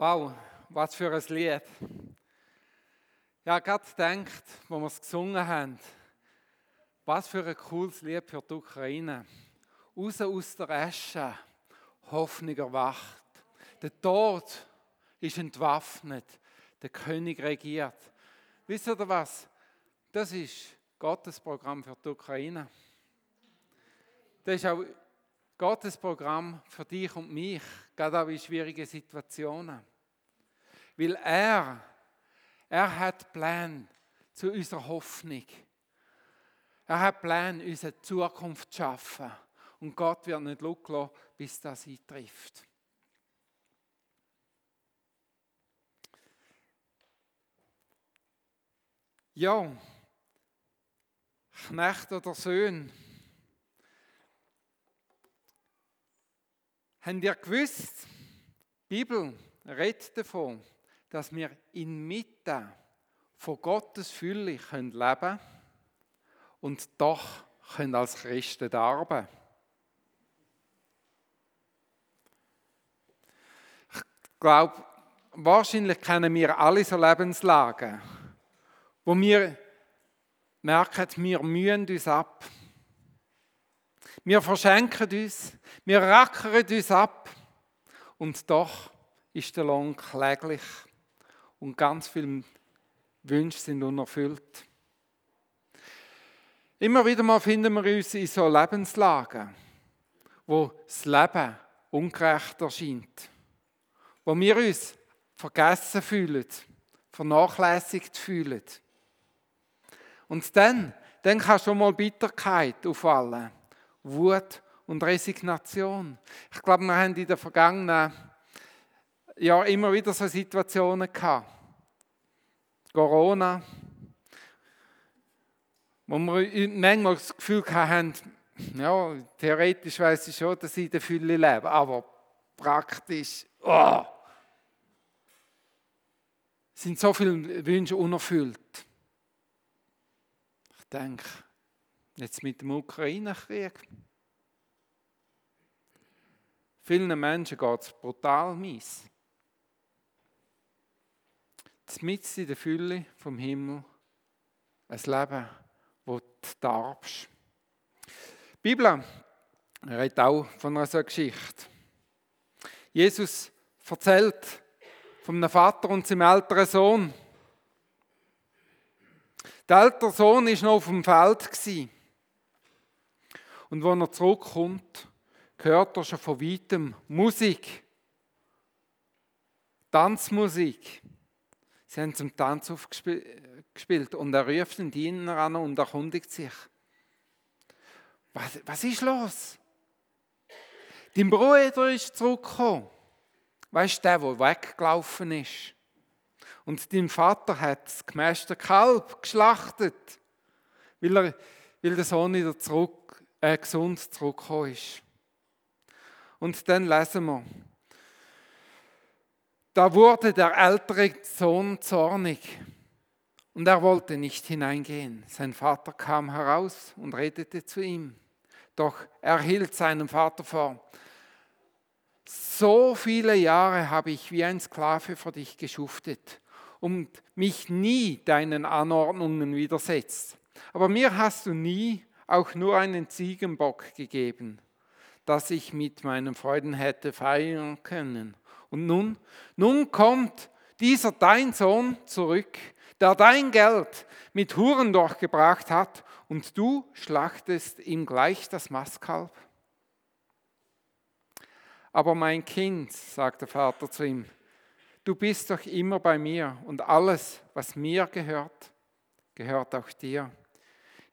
Wow, was für ein Lied. Ja, gerade gedacht, wo wir es gesungen haben, was für ein cooles Lied für die Ukraine. Raus aus der Asche, Hoffnung erwacht. Der Tod ist entwaffnet, der König regiert. Wisst ihr was? Das ist Gottes Programm für die Ukraine. Das ist auch Gottes Programm für dich und mich, gerade auch in schwierigen Situationen. Weil er, er hat Plan zu unserer Hoffnung. Er hat Plan, unsere Zukunft zu schaffen. Und Gott wird nicht lassen, bis das eintrifft. Ja, Knecht oder Sohn. Habt ihr gewusst, die Bibel redet davon, dass wir inmitten von Gottes Fülle leben können und doch können als Christen darben. Ich glaube, wahrscheinlich kennen wir alle so Lebenslagen, wo wir merken, wir mühen uns ab. Wir verschenken uns, wir rackern uns ab und doch ist der Lohn kläglich und ganz viele Wünsche sind unerfüllt. Immer wieder mal finden wir uns in so Lebenslagen, wo das Leben ungerecht erscheint, wo wir uns vergessen fühlen, vernachlässigt fühlen. Und dann, dann kann schon mal Bitterkeit auffallen, Wut und Resignation. Ich glaube, wir haben in den vergangenen Jahren immer wieder so Situationen gehabt. Corona, wo wir manchmal das Gefühl hatten, ja, theoretisch weiß ich schon, dass ich in der Fülle lebe, aber praktisch, oh, sind so viele Wünsche unerfüllt. Ich denke, jetzt mit dem Ukraine-Krieg, vielen Menschen geht es brutal mies. Mitten in der Fülle vom Himmel ein Leben, wo du darfst. Die Bibel redet auch von einer solchen Geschichte. Jesus erzählt von einem Vater und seinem älteren Sohn. Der ältere Sohn war noch auf dem Feld. Und wenn er zurückkommt, hört er schon von weitem Musik. Tanzmusik. Sie haben zum Tanz aufgespielt und er ruft den Diener an und erkundigt sich. Was, was ist los? Dein Bruder ist zurückgekommen. Weißt du, der, der weggelaufen ist? Und dein Vater hat das gemäste Kalb geschlachtet, weil, er, weil der Sohn wieder zurück, äh, gesund zurückgekommen ist. Und dann lesen wir, da wurde der ältere Sohn zornig und er wollte nicht hineingehen. Sein Vater kam heraus und redete zu ihm. Doch er hielt seinem Vater vor, so viele Jahre habe ich wie ein Sklave für dich geschuftet und mich nie deinen Anordnungen widersetzt. Aber mir hast du nie auch nur einen Ziegenbock gegeben, dass ich mit meinen Freuden hätte feiern können. Und nun, nun kommt dieser dein Sohn zurück, der dein Geld mit Huren durchgebracht hat, und du schlachtest ihm gleich das Mastkalb. Aber mein Kind, sagt der Vater zu ihm, du bist doch immer bei mir und alles, was mir gehört, gehört auch dir.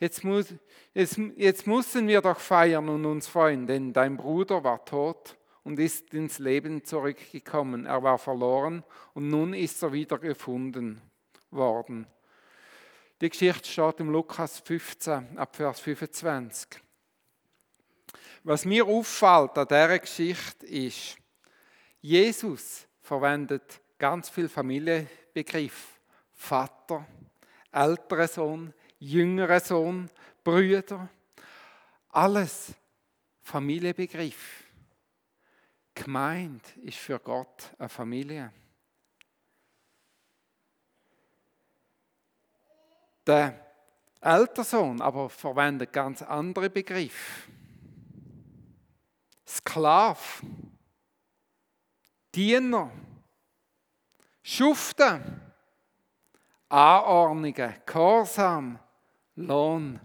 Jetzt, muss, jetzt, jetzt müssen wir doch feiern und uns freuen, denn dein Bruder war tot und ist ins Leben zurückgekommen. Er war verloren und nun ist er wieder gefunden worden. Die Geschichte steht im Lukas 15, ab Vers 25. Was mir auffällt an dieser Geschichte ist, Jesus verwendet ganz viel Familienbegriff. Vater, älterer Sohn, jüngerer Sohn, Brüder. Alles Familienbegriff. Gemeint ist für Gott eine Familie. Der Ältersohn aber verwendet ganz andere Begriffe. Sklav, Diener, Schufte, Anordnungen, Gehorsam, Lohn.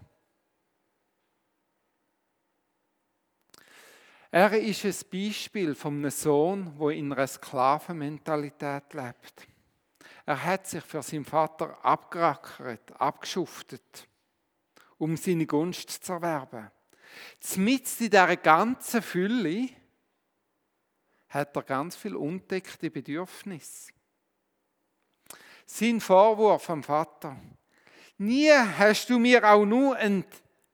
Er ist ein Beispiel von einem Sohn, der in einer Sklavenmentalität lebt. Er hat sich für seinen Vater abgerackert, abgeschuftet, um seine Gunst zu erwerben. Zmitzt in dieser ganzen Fülle hat er ganz viel undeckte Bedürfnisse. Sein Vorwurf am Vater. Nie hast du mir auch nur einen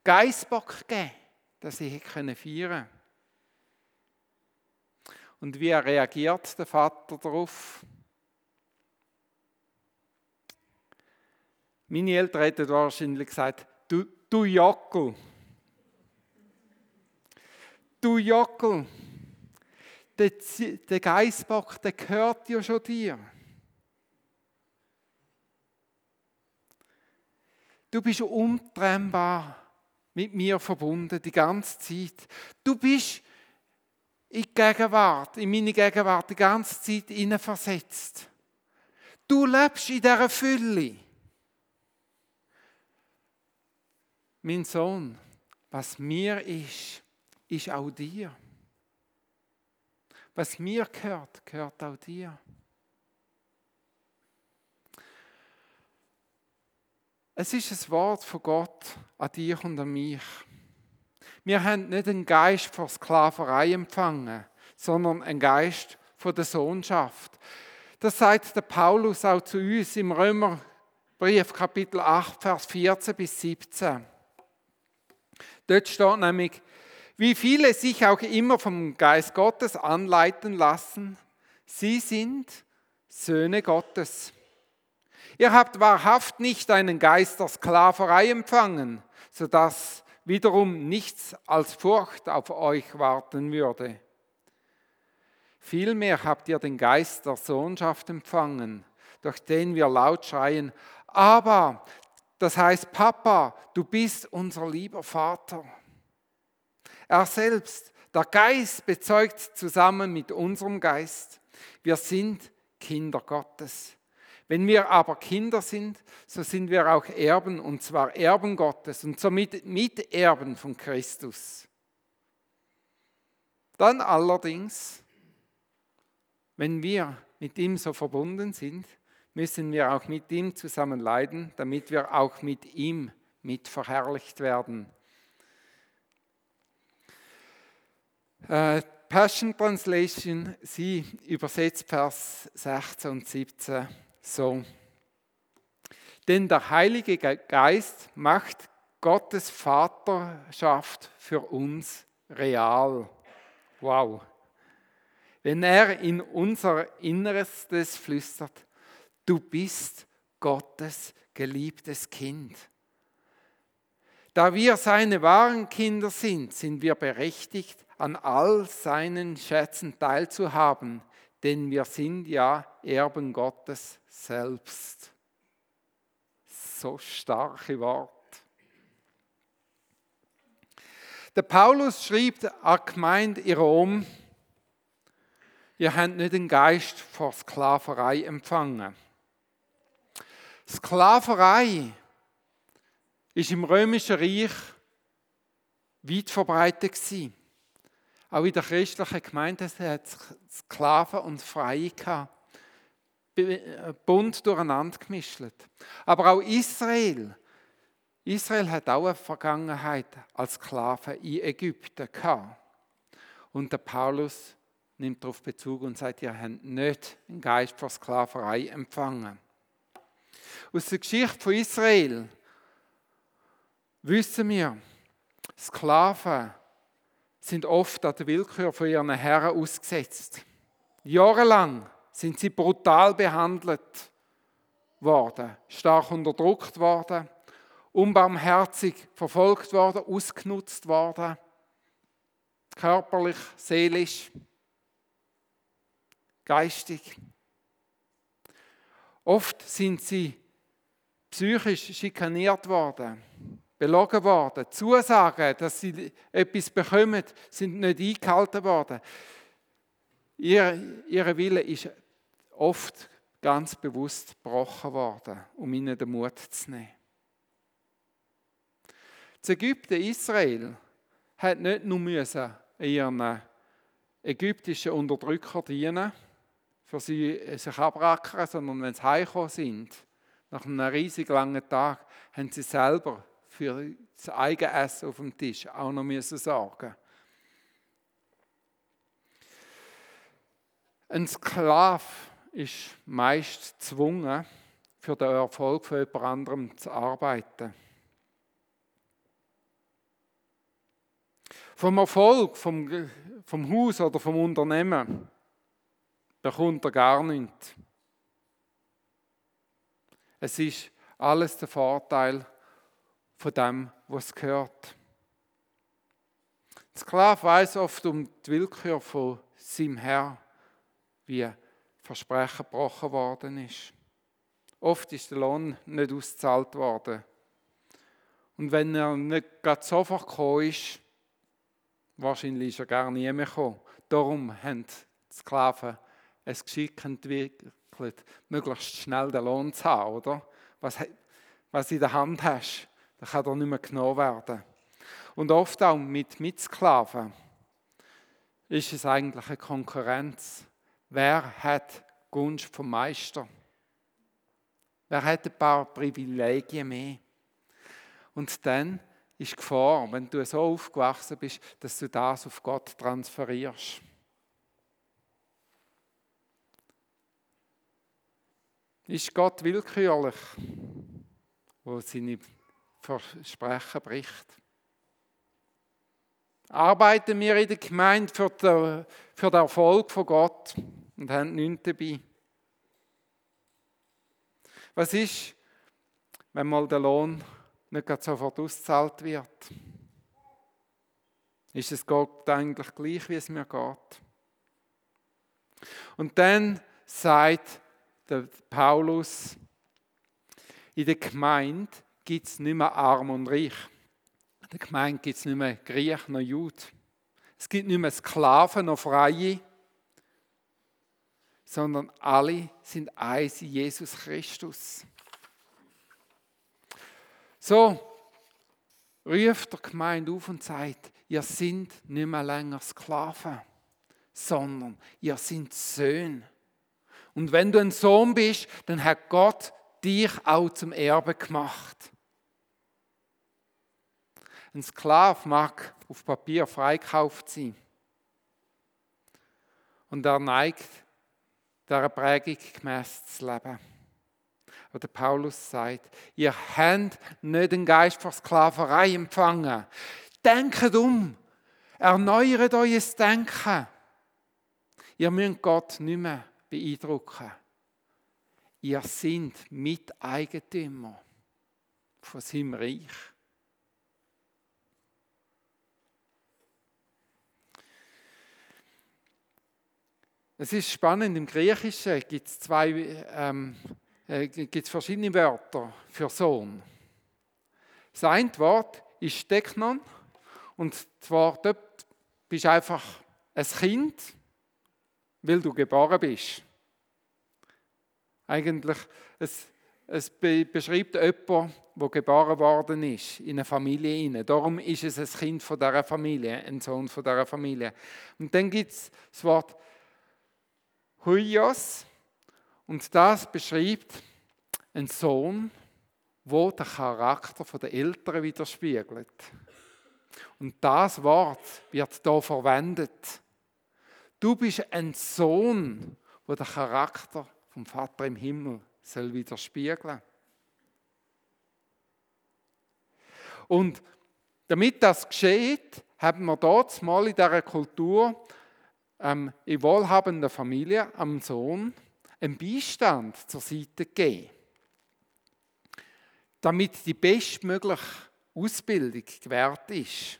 Geißbock gegeben, dass ich feiern konnte. Und wie reagiert der Vater darauf? Meine Eltern hätten wahrscheinlich gesagt, du, du Jockel. Du Jockel. Der, der Geissbock, der gehört ja schon dir. Du bist untrennbar mit mir verbunden die ganze Zeit. Du bist in Gegenwart, in meine Gegenwart die ganze Zeit versetzt. Du lebst in dieser Fülle. Mein Sohn, was mir ist, ist auch dir. Was mir gehört, gehört auch dir. Es ist ein Wort von Gott an dich und an mich. Wir haben nicht einen Geist von Sklaverei empfangen, sondern einen Geist von der Sohnschaft. Das sagt der Paulus auch zu uns im Römerbrief Kapitel 8, Vers 14 bis 17. Dort steht nämlich, wie viele sich auch immer vom Geist Gottes anleiten lassen, sie sind Söhne Gottes. Ihr habt wahrhaft nicht einen Geist der Sklaverei empfangen, sodass wiederum nichts als Furcht auf euch warten würde. Vielmehr habt ihr den Geist der Sohnschaft empfangen, durch den wir laut schreien, aber, das heißt, Papa, du bist unser lieber Vater. Er selbst, der Geist, bezeugt zusammen mit unserem Geist, wir sind Kinder Gottes. Wenn wir aber Kinder sind, so sind wir auch Erben, und zwar Erben Gottes und somit Miterben von Christus. Dann allerdings, wenn wir mit ihm so verbunden sind, müssen wir auch mit ihm zusammen leiden, damit wir auch mit ihm mit verherrlicht werden. Äh, Passion Translation, sie übersetzt Vers 16 und 17 so. Denn der Heilige Geist macht Gottes Vaterschaft für uns real. Wow. Wenn er in unser Innerstes flüstert, du bist Gottes geliebtes Kind. Da wir seine wahren Kinder sind, sind wir berechtigt, an all seinen Schätzen teilzuhaben, denn wir sind ja Erben Gottes selbst. So starke Wort. Der Paulus schrieb an die Gemeinde in Rom, ihr habt nicht den Geist vor Sklaverei empfangen. Sklaverei ist im römischen Reich weit verbreitet gewesen. Auch in der christlichen Gemeinde hat es Sklaven und Freie gehabt. Äh, bunt durcheinander gemischt. Aber auch Israel. Israel hat auch eine Vergangenheit als Sklave in Ägypten gehabt. Und der Paulus nimmt darauf Bezug und sagt, ihr habt nicht den Geist von Sklaverei empfangen. Aus der Geschichte von Israel wissen wir, Sklaven sind oft an der Willkür von ihren Herren ausgesetzt. Jahrelang sind sie brutal behandelt worden, stark unterdrückt worden, unbarmherzig verfolgt worden, ausgenutzt worden, körperlich, seelisch, geistig. Oft sind sie psychisch schikaniert worden, belogen worden. Zusagen, dass sie etwas bekommen, sind nicht eingehalten worden. Ihr, ihr Wille ist oft ganz bewusst gebrochen worden, um ihnen den Mut zu nehmen. Das Ägypten, Israel, hat nicht nur müssen ihren ägyptischen Unterdrücker dienen, für sie sich abrackern, sondern wenn sie heimgekommen sind, nach einem riesig langen Tag, haben sie selber für das eigene Essen auf dem Tisch auch noch müssen sorgen. Ein Sklave ist meist gezwungen, für den Erfolg von jemand anderem zu arbeiten. Vom Erfolg vom, vom Haus oder vom Unternehmen bekommt er gar nichts. Es ist alles der Vorteil von dem, was gehört. Der Sklave weiß oft um die Willkür von seinem Herr, wie Versprechen gebrochen worden ist. Oft ist der Lohn nicht ausgezahlt worden. Und wenn er nicht gerade sofort gekommen ist, wahrscheinlich ist er gar nie mehr gekommen. Darum haben die Sklaven ein Geschick entwickelt, möglichst schnell den Lohn zu haben, oder? Was, was in der Hand hast, das kann doch nicht mehr genommen werden. Und oft auch mit Mitsklaven ist es eigentlich eine Konkurrenz. Wer hat Gunst vom Meister? Wer hat ein paar Privilegien mehr? Und dann ist die Gefahr, wenn du so aufgewachsen bist, dass du das auf Gott transferierst. Ist Gott willkürlich, wo seine Versprechen bricht? Arbeiten wir in der Gemeinde für den, für den Erfolg von Gott und haben nichts dabei? Was ist, wenn mal der Lohn nicht sofort ausgezahlt wird? Ist es Gott eigentlich gleich, wie es mir geht? Und dann sagt der Paulus, in der Gemeinde gibt es nicht mehr Arm und Reich. In der Gemeinde gibt es nicht mehr Griech noch Jude. Es gibt nicht mehr Sklaven noch Freie, sondern alle sind eins in Jesus Christus. So ruft der Gemeinde auf und sagt, ihr seid nicht mehr länger Sklaven, sondern ihr seid Söhne. Und wenn du ein Sohn bist, dann hat Gott dich auch zum Erbe gemacht. Ein Sklave mag auf Papier freikauft sein. Und er neigt, dieser Prägung gemäß zu leben. Aber der Paulus sagt, ihr habt nicht den Geist von Sklaverei empfangen. Denkt um, erneuert euer Denken. Ihr müsst Gott nicht mehr beeindrucken. Ihr seid Miteigentümer von seinem Reich. Es ist spannend, im Griechischen gibt es zwei, ähm, äh, gibt verschiedene Wörter für Sohn. Das eine Wort ist Steknon und zwar dort bist du einfach ein Kind, weil du geboren bist. Eigentlich, es, es beschreibt jemanden, der geboren worden ist, in eine Familie. Darum ist es ein Kind von dieser Familie, ein Sohn von dieser Familie. Und dann gibt es das Wort Huios, und das beschreibt einen Sohn, wo der Charakter der Eltern widerspiegelt. Und das Wort wird da verwendet. Du bist ein Sohn, wo der Charakter vom Vater im Himmel soll widerspiegeln. Und damit das geschieht, haben wir dort mal in dieser Kultur ähm, in wohlhabender Familie am Sohn einen Beistand zur Seite gegeben, damit die bestmögliche Ausbildung gewährt ist.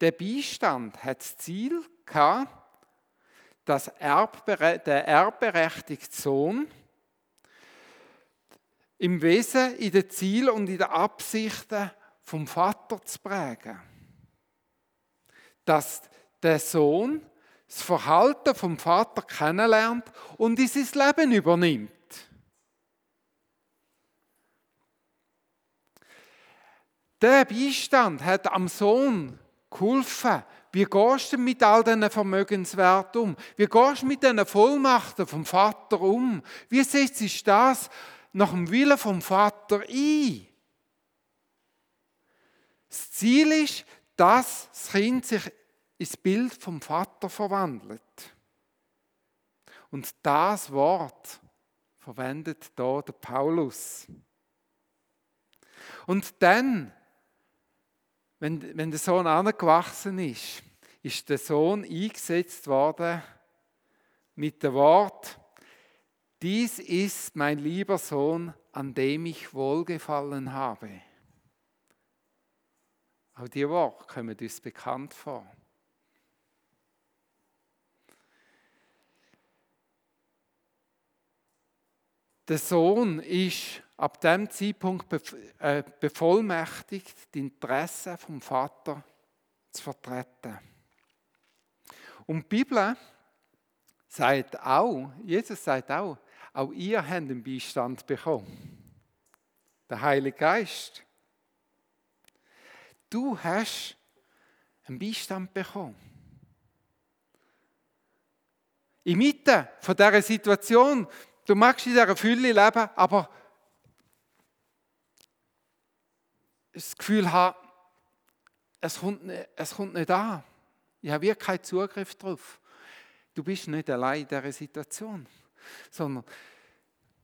Der Beistand hat das Ziel gehabt, dass der erbberechtigte Sohn im Wesen, in den Zielen und in den Absichten vom Vater zu prägen. Dass der Sohn das Verhalten vom Vater kennenlernt und in sein Leben übernimmt. Der Beistand hat am Sohn geholfen. Wie gehst du mit all diesen Vermögenswerten um? Wie gehst du mit diesen Vollmachten vom Vater um? Wie setzt sich das nach dem Willen vom Vater ein? Das Ziel ist, dass das Kind sich ins Bild vom Vater verwandelt. Und das Wort verwendet da der Paulus. Und dann wenn, wenn der Sohn angewachsen ist, ist der Sohn eingesetzt worden mit dem Wort, dies ist mein lieber Sohn, an dem ich wohlgefallen habe. Auch die Worte kommen uns bekannt vor. Der Sohn ist ab dem Zeitpunkt äh, bevollmächtigt, die Interessen vom Vater zu vertreten. Und die Bibel sagt auch, Jesus sagt auch, auch ihr habt einen Beistand bekommen. Der Heilige Geist. Du hast einen Beistand bekommen. Inmitten von dieser Situation, du magst in dieser Fülle leben, aber das Gefühl habe, es kommt, nicht, es kommt nicht an. Ich habe wirklich keinen Zugriff darauf. Du bist nicht allein in dieser Situation, sondern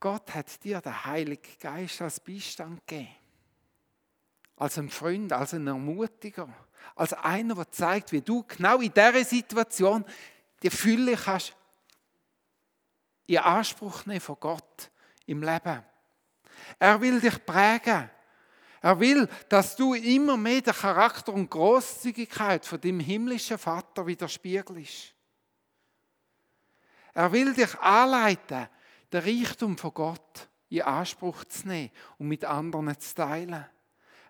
Gott hat dir den Heiligen Geist als Beistand gegeben. Als ein Freund, als ein Ermutiger, als einer, der zeigt, wie du genau in dieser Situation die Fülle kannst in Anspruch nehmen von Gott im Leben. Er will dich prägen. Er will, dass du immer mehr den Charakter und Großzügigkeit von dem himmlischen Vater widerspiegelst. Er will dich anleiten, den Reichtum von Gott in Anspruch zu nehmen und mit anderen zu teilen.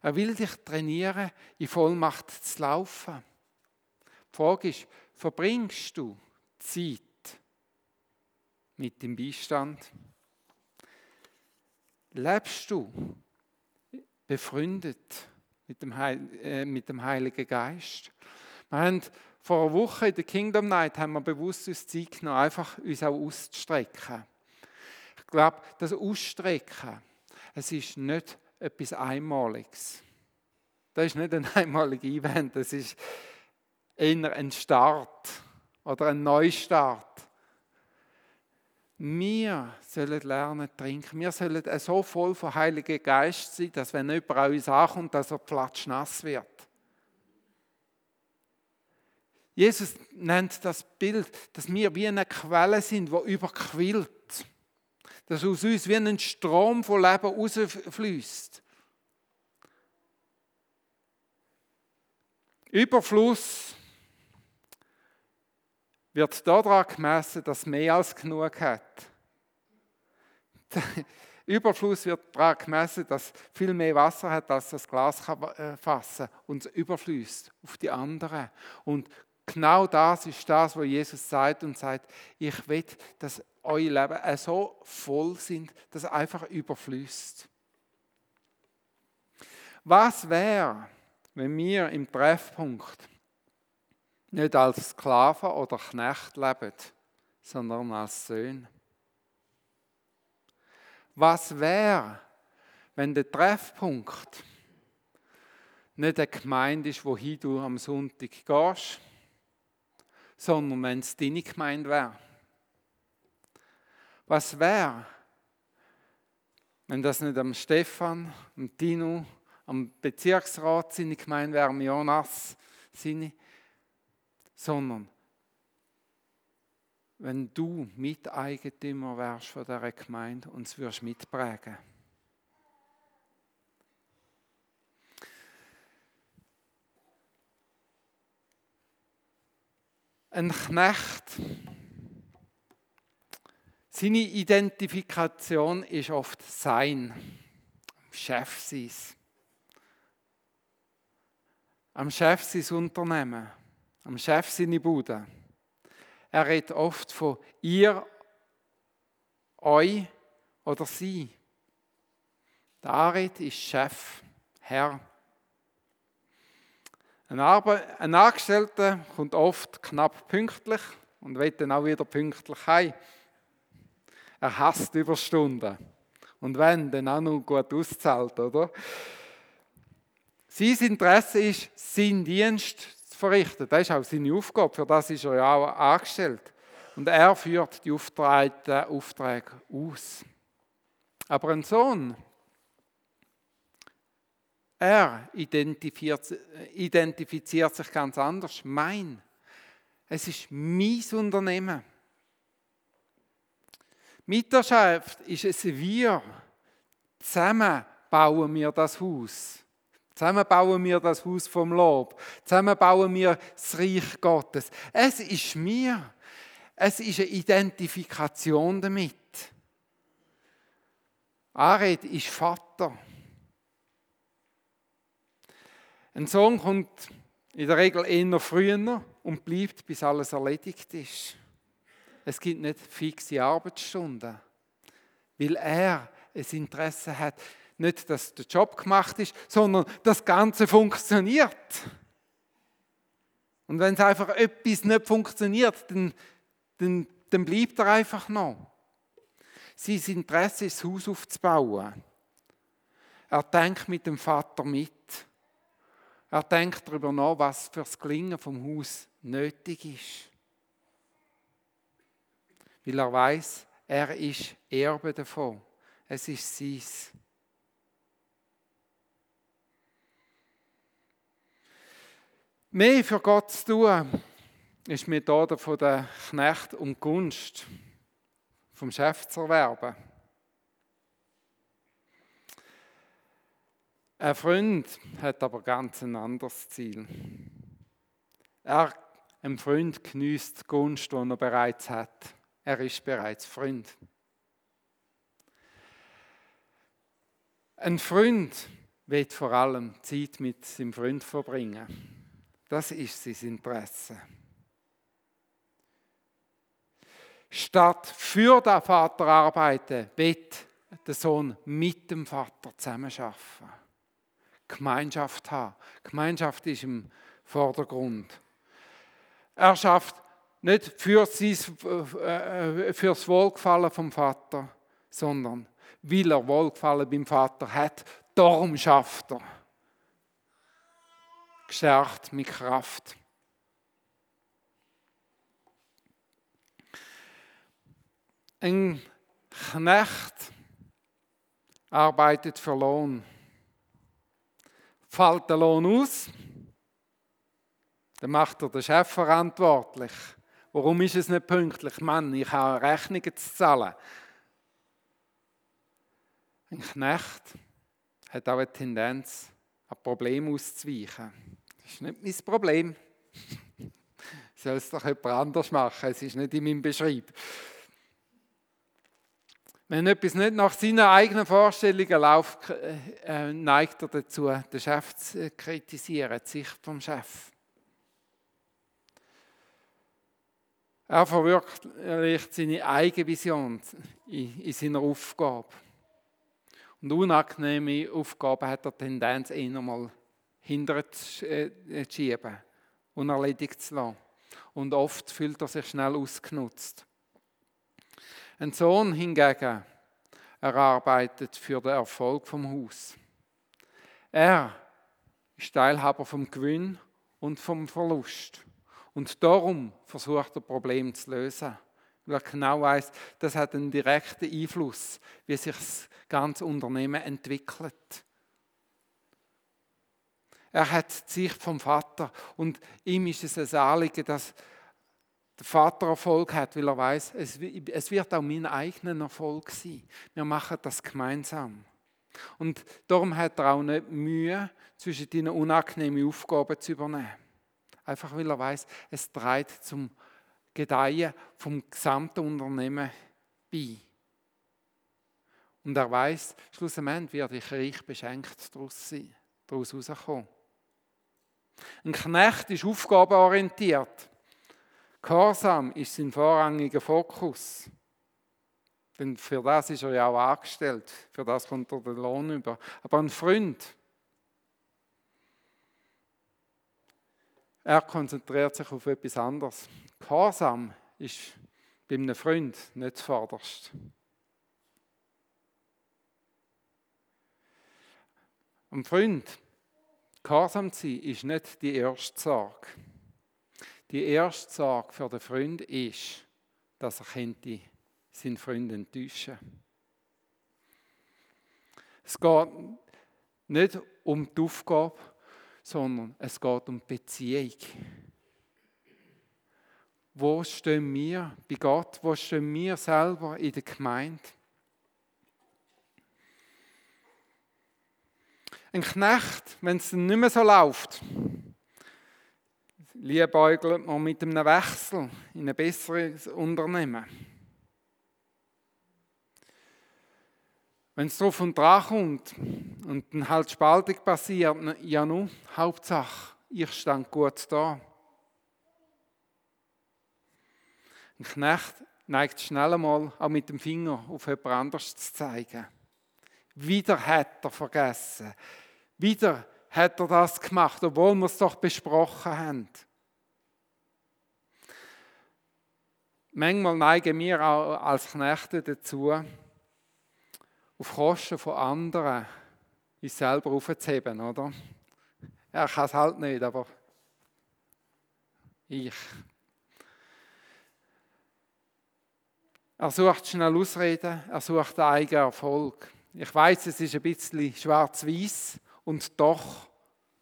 Er will dich trainieren, in Vollmacht zu laufen. Die Frage ist, verbringst du Zeit mit dem Beistand? Lebst du befreundet mit dem, Heil, äh, mit dem Heiligen Geist. Wir haben vor einer Woche in der Kingdom Night haben wir bewusst uns Zeit genommen, einfach uns auch auszustrecken. Ich glaube, das Ausstrecken, es ist nicht etwas Einmaliges. Das ist nicht ein einmaliger Event, das ist eher ein Start oder ein Neustart. Wir sollen lernen trinken. Wir sollen so voll von Heiligen Geist sein, dass wenn jemand an uns ankommt, dass er platschnass wird. Jesus nennt das Bild, dass wir wie eine Quelle sind, die überquillt. Dass aus uns wie ein Strom von Leben rausfließt. Überfluss wird daran gemessen, dass mehr als genug hat. Der Überfluss wird daran gemessen, dass viel mehr Wasser hat, als das Glas kann äh, fassen und überfließt auf die anderen. Und genau das ist das, was Jesus sagt und sagt, ich will, dass euer Leben so voll sind, dass es einfach überfließt. Was wäre, wenn wir im Treffpunkt nicht als Sklaven oder Knecht leben, sondern als Söhne. Was wäre, wenn der Treffpunkt nicht eine Gemeinde ist, wohin du am Sonntag gehst, sondern wenn es deine Gemeinde wäre? Was wäre, wenn das nicht am Stefan, am Tino, am Bezirksrat seine Gemeinde wäre, am Jonas seine, sondern wenn du Miteigentümer wärst von dieser Gemeinde und es würdest mitprägen. Ein Knecht, Seine Identifikation ist oft sein, Chef sein. Am Chef sein Unternehmen, am Chef seine Bude. Er redet oft von ihr, euch oder sie. Der Arid ist Chef, Herr. Ein, Arbe ein Angestellter kommt oft knapp pünktlich und will dann auch wieder pünktlich heim. Er hasst Überstunden. Und wenn, dann auch noch gut auszahlt, oder? Sein Interesse ist, seinen Dienst zu verrichten. Das ist auch seine Aufgabe, für das ist er ja auch angestellt. Und er führt die aufgetragenen Aufträge aus. Aber ein Sohn, er identifiziert, identifiziert sich ganz anders. Mein. Es ist mein Unternehmen. Miterschaft ist es wir. Zusammen bauen wir das Haus. Zusammen bauen wir das Haus vom Lob. Zusammen bauen wir das Reich Gottes. Es ist mir. Es ist eine Identifikation damit. Ared ist Vater. Ein Sohn kommt in der Regel eher früher und bleibt, bis alles erledigt ist. Es gibt nicht fixe Arbeitsstunden, weil er ein Interesse hat, nicht, dass der Job gemacht ist, sondern das Ganze funktioniert. Und wenn es einfach etwas nicht funktioniert, dann, dann, dann bleibt er einfach noch. Sein Interesse ist, das Haus aufzubauen. Er denkt mit dem Vater mit. Er denkt darüber nach, was für das Gelingen vom Haus nötig ist weil er weiß, er ist Erbe davon. Es ist sein. Mehr für Gott zu tun, ist Methode von der Knecht und Gunst vom Chef zu erwerben. Ein Freund hat aber ganz ein anderes Ziel. Er, ein Freund genießt die Gunst, die er bereits hat. Er ist bereits Freund. Ein Freund wird vor allem Zeit mit seinem Freund verbringen. Das ist sein Interesse. Statt für den Vater arbeiten, wird der Sohn mit dem Vater zusammenarbeiten. Gemeinschaft haben. Gemeinschaft ist im Vordergrund. Er schafft nicht für, sein, äh, für das Wohlgefallen vom Vater, sondern weil er Wohlgefallen beim Vater hat. Darum schafft er. Gestärkt mit Kraft. Ein Knecht arbeitet für Lohn. Fällt der Lohn aus, dann macht er den Chef verantwortlich. Warum ist es nicht pünktlich? Mann, ich habe Rechnungen zu zahlen. Ein Knecht hat auch eine Tendenz, ein Problem auszuweichen. Ist nicht mein Problem. Soll es doch jemand anders machen. Es ist nicht in meinem Beschreib. Wenn etwas nicht nach seinen eigenen Vorstellungen läuft, äh, neigt er dazu, den Chef zu kritisieren, die Sicht vom Chef. Er verwirklicht seine eigene Vision in, seiner Aufgabe. Und unangenehme Aufgaben hat er Tendenz, eher mal hinter zu äh, schieben, unerledigt zu lassen. Und oft fühlt er sich schnell ausgenutzt. Ein Sohn hingegen erarbeitet für den Erfolg vom Haus. Er ist Teilhaber vom Gewinn und vom Verlust. Und darum versucht er Problem zu lösen. Weil er genau weiß, das hat einen direkten Einfluss, wie sich das ganze Unternehmen entwickelt. Er hat die Sicht vom Vater und ihm ist es ein Anliegen, dass der Vater Erfolg hat, weil er weiß, es, wird auch mein eigener Erfolg sein. Wir machen das gemeinsam. Und darum hat er auch nicht Mühe, zwischen diesen unangenehmen Aufgaben zu übernehmen. Einfach weil er weiß, es trägt zum Gedeihen vom gesamten Unternehmen bei. Und er weiß, schlussendlich wird ich reich beschenkt daraus sein, daraus rauskommen. Ein Knecht ist aufgabenorientiert. Gehorsam ist sein vorrangiger Fokus. Denn für das ist er ja auch angestellt. Für das kommt er den Lohn über. Aber ein Freund, er konzentriert sich auf etwas anderes. Gehorsam ist bei einem Freund nicht zuvorderst. Ein Freund, gehorsam zu sein, ist nicht die erste Sorge. Die erste Sorge für den Freund ist, dass er könnte seinen Freund enttäuschen. Es geht nicht um die Aufgabe, sondern es geht um die Beziehung. Wo stehen wir bei Gott? Wo stehen wir selber in der Gemeinde? Ein Knecht, wenn es nicht mehr so läuft, liebäugelt man mit einem Wechsel in ein besseres Unternehmen. Wenn es drauf und dran kommt und dann halt Spaltung passiert, ja nun, Hauptsache, ich stand gut da. Ein Knecht neigt schnell einmal auch mit dem Finger auf jemand anderes zu zeigen. Wieder hat er vergessen. Wieder hat er das gemacht, obwohl wir es doch besprochen haben. Manchmal neigen wir auch als Knechte dazu, auf Kosten von anderen uns selber aufzuheben, oder? Er kann es halt nicht, aber ich. Er sucht schnell Ausreden, er sucht eigenen Erfolg. Ich weiß, es ist ein bisschen schwarz-weiß und doch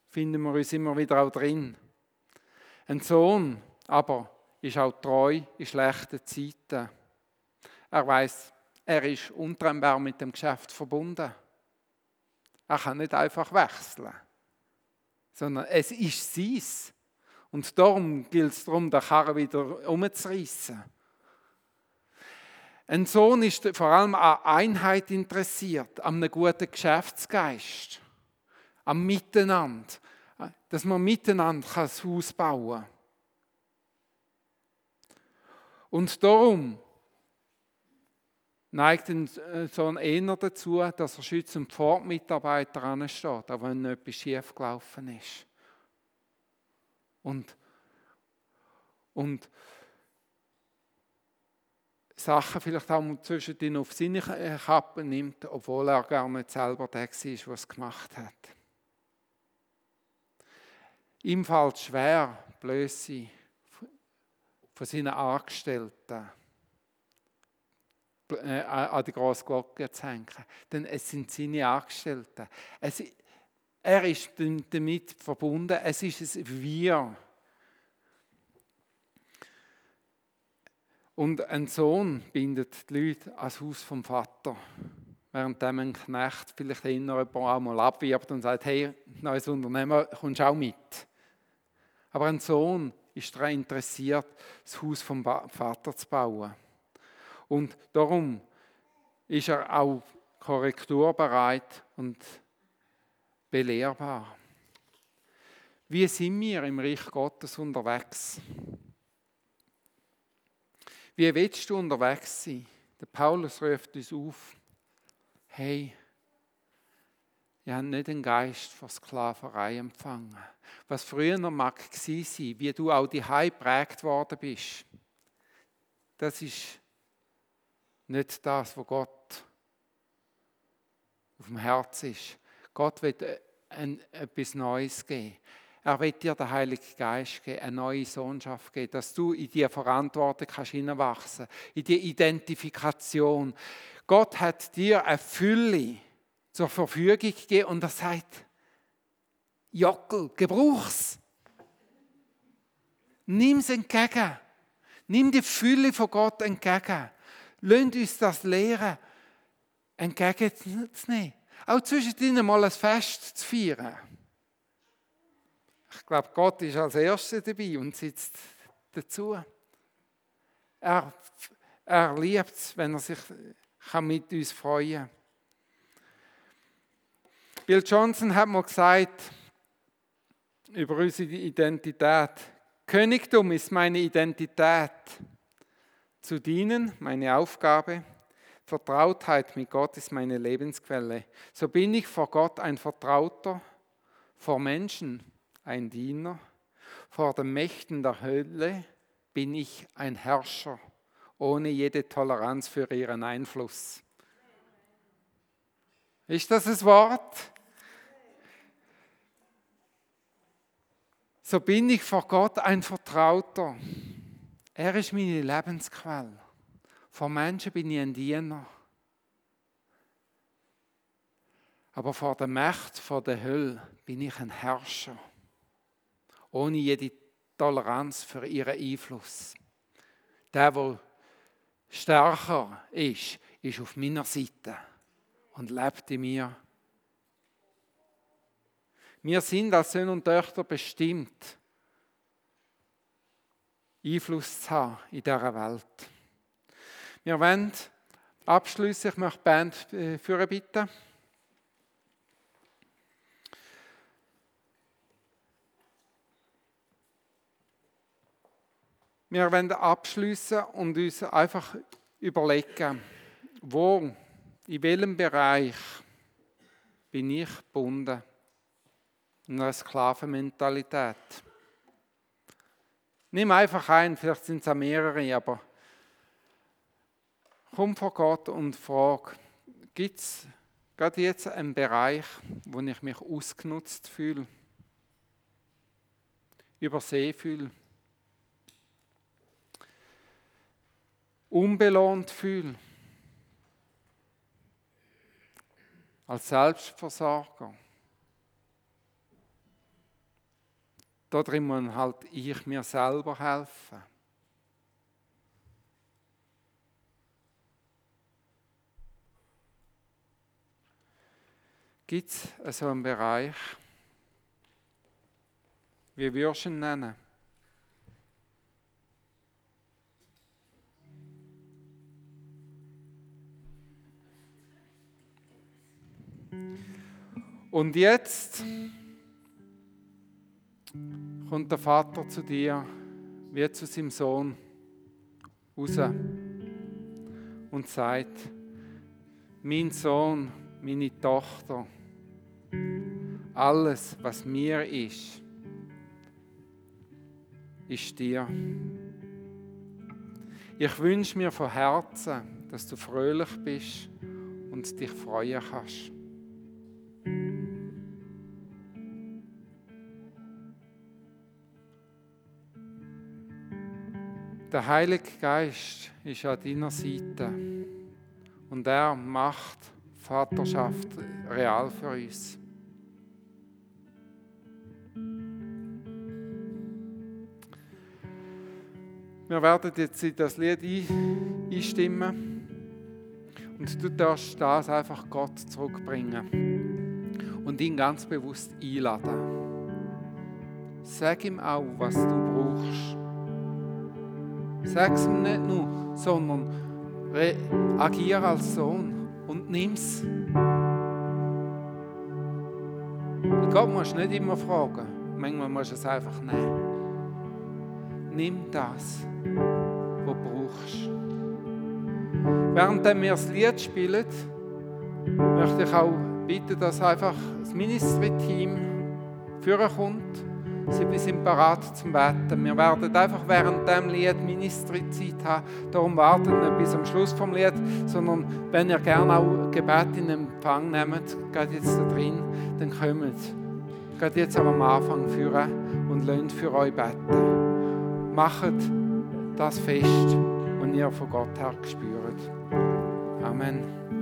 finden wir uns immer wieder auch drin. Ein Sohn aber ist auch treu in schlechten Zeiten. Er weiß, er ist untrennbar mit dem Geschäft verbunden. Er kann nicht einfach wechseln, sondern es ist sein. Und darum gilt es darum, den Karren wieder umzureißen. Ein Sohn ist vor allem an Einheit interessiert, an einem guten Geschäftsgeist, am Miteinander, dass man miteinander das Haus bauen kann. Und darum neigt ein äh, Sohn eher dazu, dass er schützend vor die Mitarbeiter ansteht, auch wenn etwas schief gelaufen ist. Und, und Sachen vielleicht auch zwischendrin auf seine Kappe nimmt, obwohl er gar nicht selber der war, der es gemacht hat. Ihm fällt schwer, Blöße von seinen Angestellten äh, an die große Glocke zu hängen. Denn es sind seine Angestellten. Es, er ist damit verbunden. Es ist ein Wir. Und ein Sohn bindet die Leute ans Haus vom Vater. Während ein Knecht vielleicht eher auch mal abwirbt und sagt, hey, neues Unternehmen, kommst du auch mit. Aber ein Sohn ist daran interessiert, das Haus vom Vater zu bauen. Und darum ist er auch korrekturbereit und belehrbar. Wie sind wir im Reich Gottes unterwegs? Wie willst du unterwegs sein? Der Paulus ruft uns auf, hey, ihr habt nicht den Geist von Sklaverei empfangen. Was früher mag sein, wie du auch die geprägt worden bist, das ist nicht das, was Gott auf dem Herz ist. Gott will ein, etwas Neues geben. Er will dir den Heiligen Geist geben, eine neue Sohnschaft geben, dass du in die Verantwortung kannst hineinwachsen, in die Identifikation. Gott hat dir eine Fülle zur Verfügung gegeben und er sagt, Jockel, gebrauch's. Nimm es entgegen. Nimm die Fülle von Gott entgegen. Lasst uns das lehren, entgegenzunehmen. Auch zwischendrin mal ein Fest zu feiern. Ich glaube, Gott ist als Erster dabei und sitzt dazu. Er, Er liebt es, wenn er sich kann mit uns freuen Bill Johnson hat mal gesagt über unsere Identität, Königtum ist meine Identität. Zu dienen, meine Aufgabe. Vertrautheit mit Gott ist meine Lebensquelle. So bin ich vor Gott ein Vertrauter, vor Menschen ein Diener, vor den Mächten der Hölle bin ich ein Herrscher, ohne jede Toleranz für ihren Einfluss. Ist das das Wort? So bin ich vor Gott ein Vertrauter. Er ist meine Lebensquelle. Vor Menschen bin ich ein Diener. Aber vor der Macht, vor der Hölle bin ich ein Herrscher. Ohne jede Toleranz für ihren Einfluss. Der, der stärker ist, ist auf meiner Seite und lebt in mir. Wir sind als Söhne und Töchter bestimmt, Einfluss zu haben in dieser Welt. Wir wollen abschließen. Ich möchte die Band äh, führen bitten. Wir wollen abschließen und uns einfach überlegen, wo, in welchem Bereich bin ich gebunden in einer Sklavenmentalität. Nimm einfach ein, vielleicht sind es auch mehrere, aber komm vor Gott und frag, gibt es gerade jetzt einen Bereich, wo ich mich ausgenutzt fühle, übersehen fühle, unbelohnt fühle, als Selbstversorger. Da drin muss halt ich mir selber helfen. Gibt es so einen Bereich, wie würdest du ihn nennen? Und jetzt kommt der Vater zu dir, wie zu seinem Sohn, raus und sagt, mein Sohn, meine Tochter, alles, was mir ist, ist dir. Ich wünsche mir von Herzen, dass du fröhlich bist und dich freuen kannst. Der Heilige Geist ist an deiner Seite und er macht Vaterschaft real für uns. Wir werden jetzt in das Lied einstimmen und du darfst das einfach Gott zurückbringen und ihn ganz bewusst einladen. Sag ihm auch, was du brauchst. Sag es ihm nicht nur, sondern agiere als Sohn und nimm es. Gott musst du nicht immer fragen. Manchmal musst du es einfach nehmen. Nimm das, was du brauchst. Während wir das Lied spielen, möchte ich auch bitten, dass einfach das Ministry-Team kommt Sie sind bereit zum Beten. Wir werden einfach während dem Lied Ministry-Zeit haben. Darum warten nicht bis zum Schluss vom Lied, sondern wenn ihr gerne auch Gebet in Empfang nehmt, geht jetzt da drin, dann kommt. Geht jetzt am Anfang führen und lernt für euch beten. Macht das fest, was ihr von Gott her spürt. Amen.